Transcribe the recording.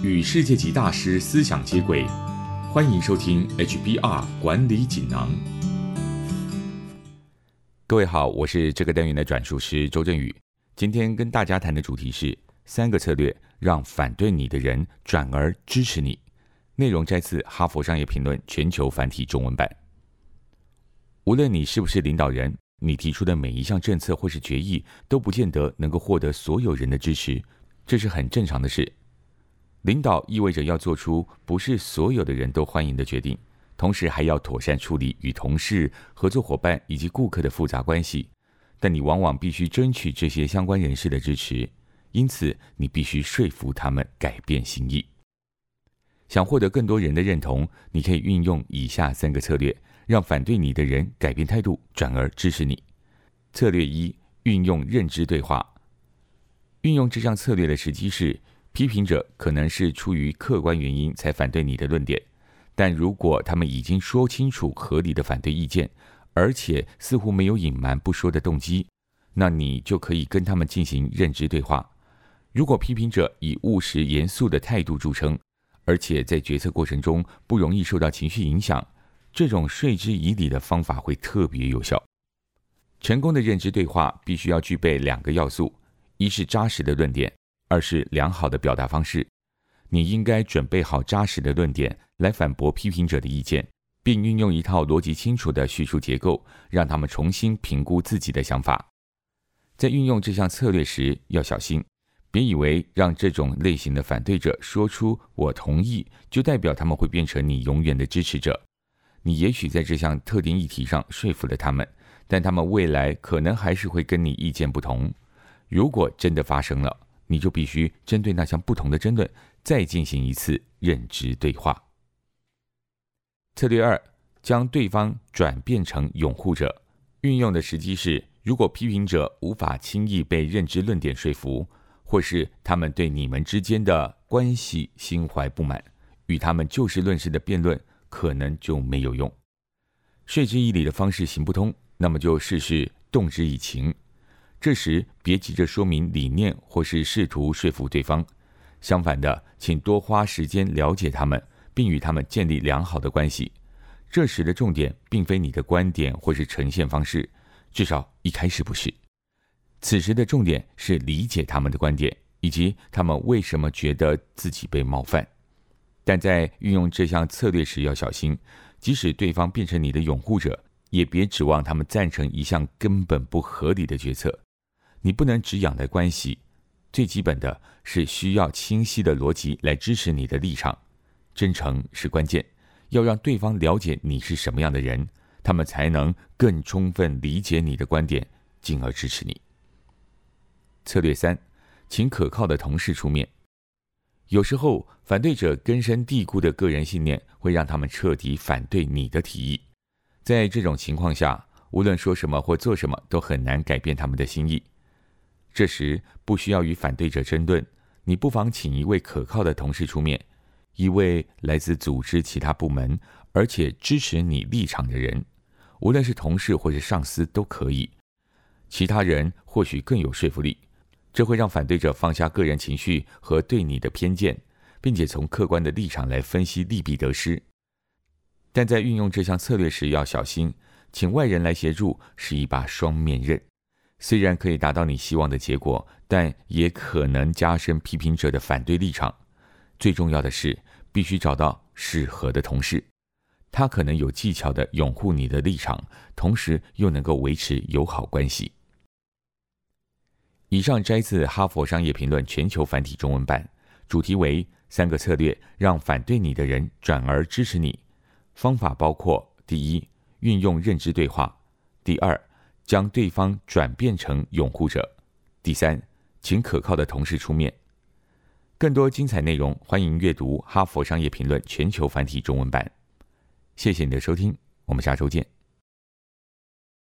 与世界级大师思想接轨，欢迎收听 HBR 管理锦囊。各位好，我是这个单元的转述师周振宇。今天跟大家谈的主题是三个策略，让反对你的人转而支持你。内容摘自《哈佛商业评论》全球繁体中文版。无论你是不是领导人，你提出的每一项政策或是决议，都不见得能够获得所有人的支持，这是很正常的事。领导意味着要做出不是所有的人都欢迎的决定，同时还要妥善处理与同事、合作伙伴以及顾客的复杂关系。但你往往必须争取这些相关人士的支持，因此你必须说服他们改变心意。想获得更多人的认同，你可以运用以下三个策略。让反对你的人改变态度，转而支持你。策略一：运用认知对话。运用这项策略的时机是，批评者可能是出于客观原因才反对你的论点，但如果他们已经说清楚合理的反对意见，而且似乎没有隐瞒不说的动机，那你就可以跟他们进行认知对话。如果批评者以务实严肃的态度著称，而且在决策过程中不容易受到情绪影响。这种说之以理的方法会特别有效。成功的认知对话必须要具备两个要素：一是扎实的论点，二是良好的表达方式。你应该准备好扎实的论点来反驳批评者的意见，并运用一套逻辑清楚的叙述结构，让他们重新评估自己的想法。在运用这项策略时要小心，别以为让这种类型的反对者说出“我同意”，就代表他们会变成你永远的支持者。你也许在这项特定议题上说服了他们，但他们未来可能还是会跟你意见不同。如果真的发生了，你就必须针对那项不同的争论再进行一次认知对话。策略二：将对方转变成拥护者。运用的时机是，如果批评者无法轻易被认知论点说服，或是他们对你们之间的关系心怀不满，与他们就事论事的辩论。可能就没有用，说之以理的方式行不通，那么就试试动之以情。这时别急着说明理念或是试图说服对方，相反的，请多花时间了解他们，并与他们建立良好的关系。这时的重点并非你的观点或是呈现方式，至少一开始不是。此时的重点是理解他们的观点，以及他们为什么觉得自己被冒犯。但在运用这项策略时要小心，即使对方变成你的拥护者，也别指望他们赞成一项根本不合理的决策。你不能只仰赖关系，最基本的是需要清晰的逻辑来支持你的立场。真诚是关键，要让对方了解你是什么样的人，他们才能更充分理解你的观点，进而支持你。策略三，请可靠的同事出面。有时候，反对者根深蒂固的个人信念会让他们彻底反对你的提议。在这种情况下，无论说什么或做什么，都很难改变他们的心意。这时，不需要与反对者争论，你不妨请一位可靠的同事出面，一位来自组织其他部门而且支持你立场的人，无论是同事或是上司都可以。其他人或许更有说服力。这会让反对者放下个人情绪和对你的偏见，并且从客观的立场来分析利弊得失。但在运用这项策略时要小心，请外人来协助是一把双面刃，虽然可以达到你希望的结果，但也可能加深批评者的反对立场。最重要的是，必须找到适合的同事，他可能有技巧的拥护你的立场，同时又能够维持友好关系。以上摘自《哈佛商业评论》全球繁体中文版，主题为三个策略让反对你的人转而支持你。方法包括：第一，运用认知对话；第二，将对方转变成拥护者；第三，请可靠的同事出面。更多精彩内容，欢迎阅读《哈佛商业评论》全球繁体中文版。谢谢你的收听，我们下周见。